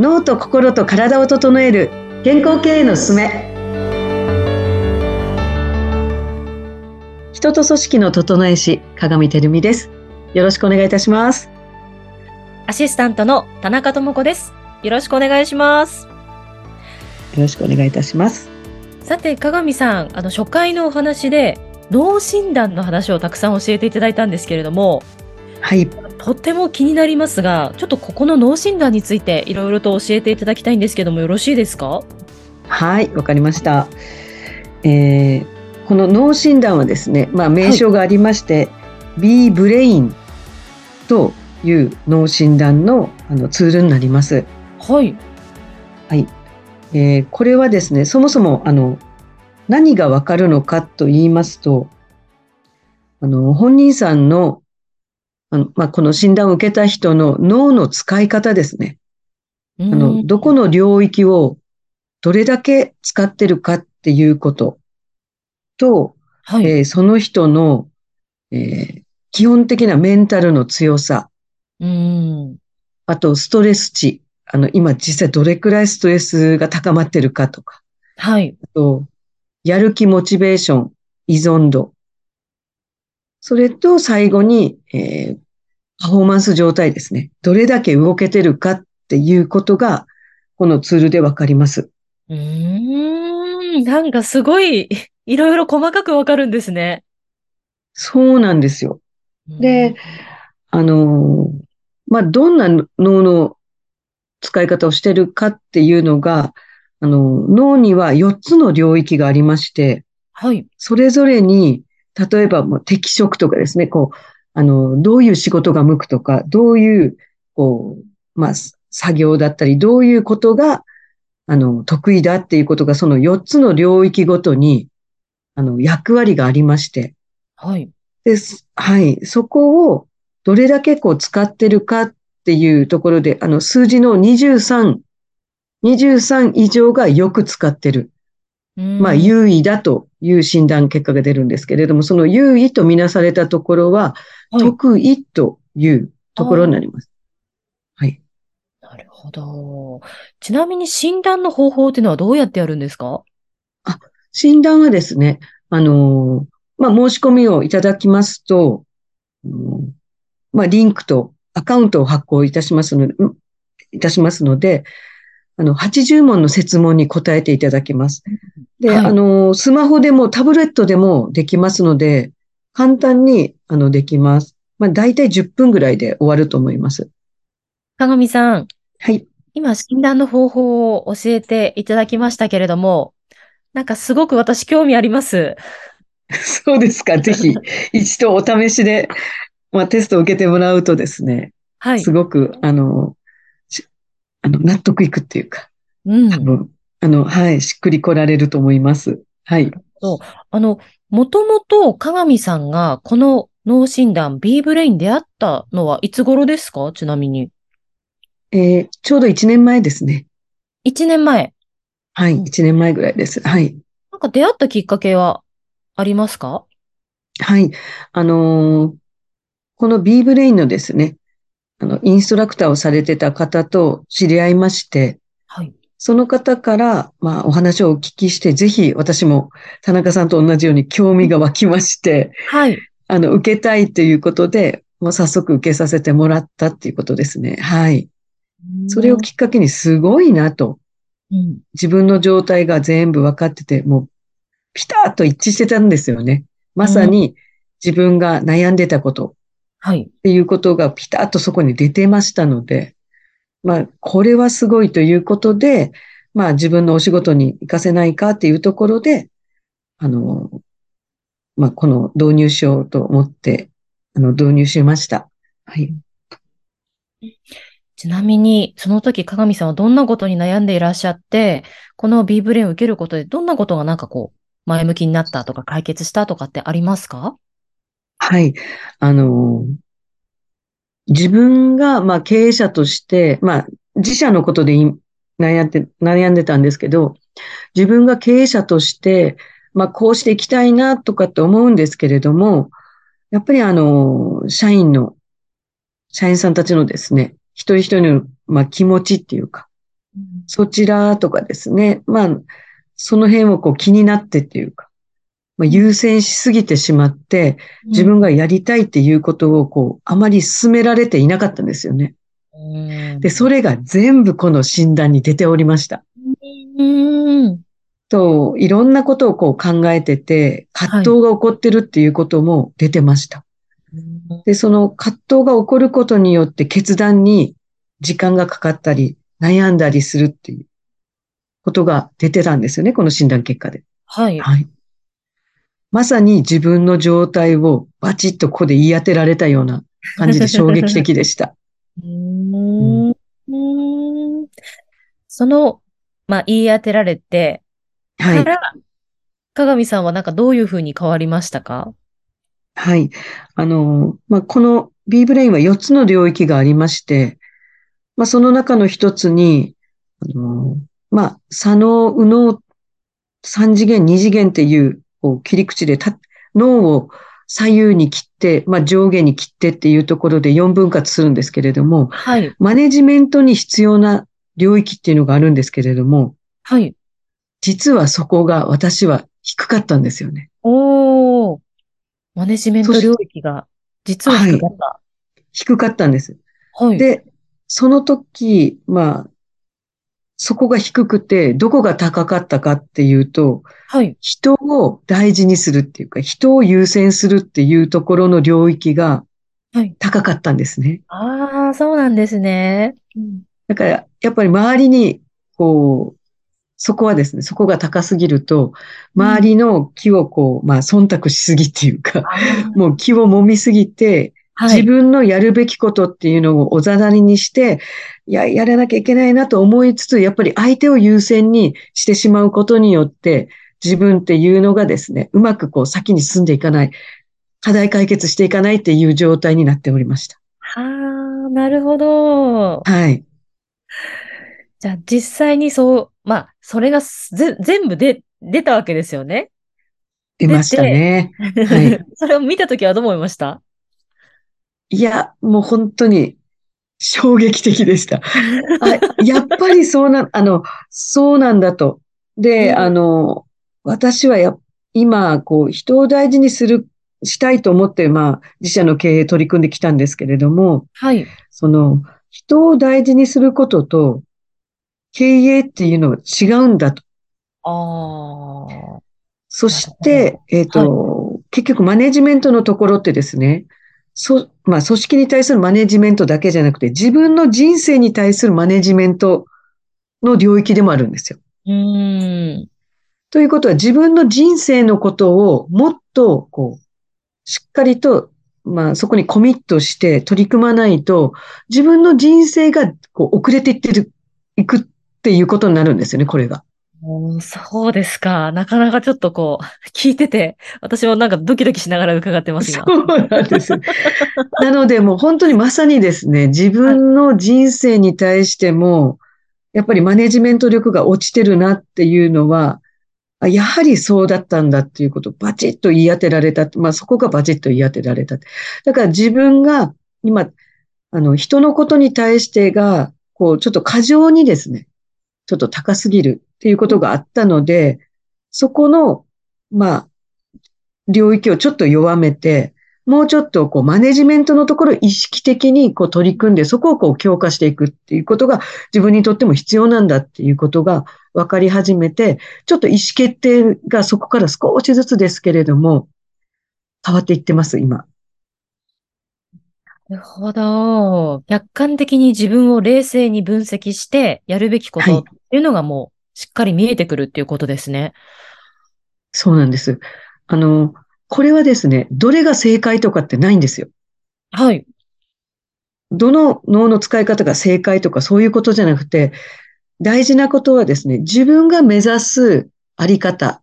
脳と心と体を整える健康経営のすすめ。人と組織の整え師鏡照美です。よろしくお願いいたします。アシスタントの田中智子です。よろしくお願いします。よろしくお願いいたします。さて、鏡さん、あの、初回のお話で、脳診断の話をたくさん教えていただいたんですけれども、はいとっても気になりますが、ちょっとここの脳診断についていろいろと教えていただきたいんですけども、よろしいですか？はいわかりました、えー、この脳診断はですねまあ名称がありまして、B ブレインという脳診断のあのツールになります。はい。えーこれはですね、そもそもあの何がわかるのかと言いますと、あの本人さんのあの、まあ、この診断を受けた人の脳の使い方ですね。ああのどこの領域をどれだけ使ってるかっていうことと、はい。えーその人の、えー基本的なメンタルの強さ、うん。あとストレス値、あの今実際どれくらいストレスが高まってるかとか、はい。あと、やる気、モチベーション、依存度。それと最後に、えーパフォーマンス状態ですね。どれだけ動けてるかっていうことが、このツールでわかります。うーん。なんかすごい、いろいろ細かくわかるんですね。そうなんですよ。で、あのーまあ、どんな脳の使い方をしてるかっていうのが、あの、脳には4つの領域がありまして、はい。それぞれに、例えばもう適職とかですね、こう、あの、どういう仕事が向くとか、どういう、こう、まあ、作業だったり、どういうことが、あの、得意だっていうことが、その4つの領域ごとに、あの、役割がありまして、はい。です。はい。そこを、どれだけこう使ってるかっていうところで、あの、数字の23、23以上がよく使ってる。まあ、う優位だという診断結果が出るんですけれども、その優位とみなされたところは、はい得意というところになります。はい。なるほど。ちなみに診断の方法っていうのはどうやってやるんですか？診断はですね、あのー、まあ、申し込みをいただきますと、うんまあ、リンクとアカウントを発行いたしますので、んいたしますので、あの、80問の設問に答えていただきます。で、はいあのー、スマホでもタブレットでもできますので、簡単に、あの、できます。まあ、大体10分ぐらいで終わると思います。鏡さん、はい。今診断の方法を教えていただきましたけれども、なんかすごく私興味あります。そうですか。ぜひ、一度お試しで、まあ、テストを受けてもらうとですね、はいす。ごく、あの、しあの、納得いくっていうか、うん。多分、あの、はい、しっくり来られると思います。はい。あの、もともと鏡さんがこの脳診断 B ブレイン出会ったのはいつ頃ですか？ちなみに。えーちょうど1年前ですね。1年前。はい、うん1年前ぐらいです。はい。なんか出会ったきっかけはありますか？はい。あのーこの B ブレインのですね、あの、インストラクターをされてた方と知り合いまして、はい。その方から、まあ、お話をお聞きして、ぜひ私も田中さんと同じように興味が湧きまして、はい。あの、受けたいということで、もう早速受けさせてもらったっていうことですね。はい。それをきっかけにすごいなと、うん。自分の状態が全部分かってて、もうピタッと一致してたんですよね。まさに自分が悩んでたことはい。っていうことがピタッとそこに出てましたので、まあ、これはすごいということで、まあ自分のお仕事に活かせないかっていうところで、あの、まあこの導入しようと思って、あの、導入しました。はい。ちなみに、その時、鏡さんはどんなことに悩んでいらっしゃって、この B ブレインを受けることで、どんなことがなんかこう、前向きになったとか解決したとかってありますか？はい。あの、自分が、まあ、経営者として、まあ、自社のことでい悩んで、悩んでたんですけど、自分が経営者として、まあ、こうしていきたいなとかって思うんですけれども、やっぱりあの、社員の、社員さんたちのですね、一人一人の、まあ、気持ちっていうか、そちらとかですね。まあ、その辺をこう気になってっていうか、まあ、優先しすぎてしまって、自分がやりたいっていうことをこう、あまり進められていなかったんですよね。うん。で、それが全部この診断に出ておりました。うん。と、いろんなことをこう考えてて、葛藤が起こってるっていうことも出てました。で、その葛藤が起こることによって決断に時間がかかったり、悩んだりするっていうことが出てたんですよね、この診断結果で。はい。はい。まさに自分の状態をバチッとここで言い当てられたような感じで衝撃的でした。うーんうんその、まあ、言い当てられて、はい。から、鏡さんはなんかどういうふうに変わりましたか？はい。あの、まあ、この B ブレインは4つの領域がありまして、まあ、その中の一つに、あの、まあ、左脳、右脳、3次元、2次元っていう、こう、切り口でた脳を左右に切って、まあ、上下に切ってっていうところで4分割するんですけれども、はい。マネジメントに必要な領域っていうのがあるんですけれども、はい。実はそこが私は低かったんですよね。おー。マネジメント領域が、実は低かった。低かったんです。はい。で、その時、まあ、そこが低くて、どこが高かったかっていうと、はい。人を大事にするっていうか、人を優先するっていうところの領域がはい。高かったんですね。ああ、そうなんですね。うんだから、やっぱり周りに、こう、そこはですね、そこが高すぎると、周りの気をこう、まあ、忖度しすぎっていうか、もう気を揉みすぎて、はい。自分のやるべきことっていうのをおざなりにして、いや、やらなきゃいけないなと思いつつ、やっぱり相手を優先にしてしまうことによって、自分っていうのがですね、うまくこう先に進んでいかない、課題解決していかないっていう状態になっておりました。ああ、なるほど。はい。じゃあ実際にそう、まあ、それがぜ全部で出たわけですよね？出ましたね。はい。それを見たときはどう思いました？いや、もう本当に衝撃的でした。あ、やっぱりそうな、あの、そうなんだと。で、うんあの、私はや、今、こう、人を大事にする、したいと思って、まあ、自社の経営取り組んできたんですけれども、はい。その、人を大事にすることと、経営っていうのは違うんだと。ああ。そして、えっと、結局マネジメントのところってですね、そ、まあ、組織に対するマネジメントだけじゃなくて、自分の人生に対するマネジメントの領域でもあるんですよ。うーん。ということは、自分の人生のことをもっと、こう、しっかりと、まあ、そこにコミットして取り組まないと、自分の人生が、こう、遅れていってる、いくっていうことになるんですよね、これが。そうですか。なかなかちょっとこう、聞いてて、私もなんかドキドキしながら伺ってます、今。そうなんです。なので、もう本当にまさにですね、自分の人生に対しても、やっぱりマネジメント力が落ちてるなっていうのは、あやはりそうだったんだっていうことをバチッと言い当てられた。まあそこがバチッと言い当てられた。だから自分が今、あの、人のことに対してが、こう、ちょっと過剰にですね、ちょっと高すぎるっていうことがあったので、そこの、まあ、領域をちょっと弱めて、もうちょっとこうマネジメントのところを意識的にこう取り組んで、そこをこう強化していくっていうことが自分にとっても必要なんだっていうことが分かり始めて、ちょっと意思決定がそこから少しずつですけれども、変わっていってます、今。なるほど。客観的に自分を冷静に分析して、やるべきことっていうのがもうしっかり見えてくるっていうことですね。そうなんです。あの、これはですね、どれが正解とかってないんですよ。はい。どの脳の使い方が正解とかそういうことじゃなくて、大事なことはですね、自分が目指すあり方、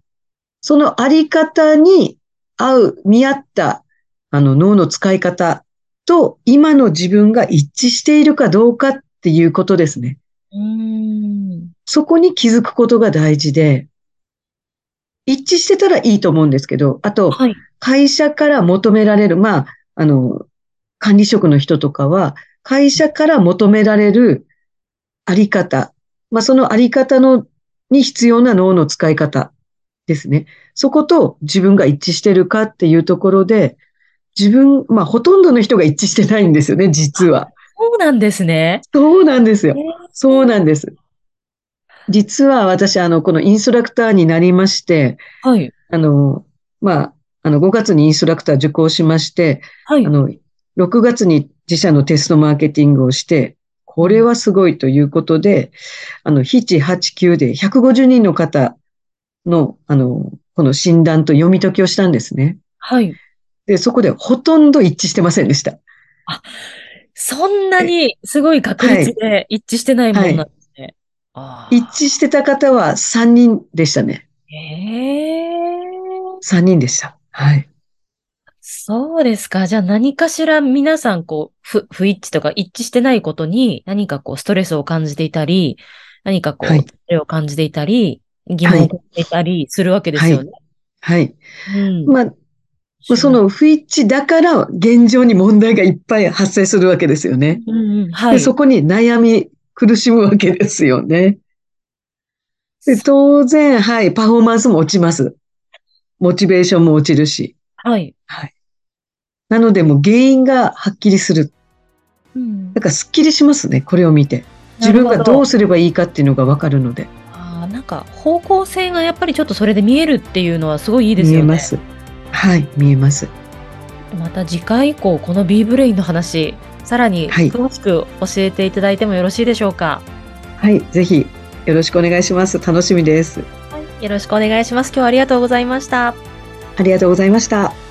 そのあり方に合う、見合った、あの脳の使い方と今の自分が一致しているかどうかっていうことですね。うーん。そこに気づくことが大事で、一致してたらいいと思うんですけど、あと、はい。会社から求められる、まあ、あの、管理職の人とかは、会社から求められるあり方、まあ、そのあり方の、に必要な脳の使い方ですね。そこと自分が一致してるかっていうところで、自分、まあ、ほとんどの人が一致してないんですよね、実は。そうなんですね。そうなんですよ。そうなんです。実は私、あの、このインストラクターになりまして、はい。あの、まあ、あの、5月にインストラクター受講しまして、はいあ。の、6月に自社のテストマーケティングをして、これはすごいということで、あの、7、8、9で150人の方の、あの、この診断と読み解きをしたんですね。はい。で、そこでほとんど一致してませんでした。そんなにすごい確率で一致してないもんなんで一致してた方は3人でしたね。へえ。3人でした。はい。そうですか。じゃあ何かしら皆さんこう、不、不一致とか一致してないことに何かこうストレスを感じていたり、何かこう、はい疲れを感じていたり、疑問を感じていたりするわけですよね。はい。うん。まあ、まあその不一致だから現状に問題がいっぱい発生するわけですよね。うんうん、はい。でそこに悩み苦しむわけですよね。で当然、はい、パフォーマンスも落ちます。モチベーションも落ちるし。はい。なので、もう原因がはっきりする。うんだからすっきりしますね、これを見て。自分がどうすればいいかっていうのがわかるので。あーなんか方向性がやっぱりちょっとそれで見えるっていうのはすごいいいですよね。見えます。はい、見えます。また次回以降、この B ブレインの話、さらにはい詳しく教えていただいてもよろしいでしょうか？はい、ぜひよろしくお願いします。楽しみです。よろしくお願いします。今日はありがとうございました。ありがとうございました。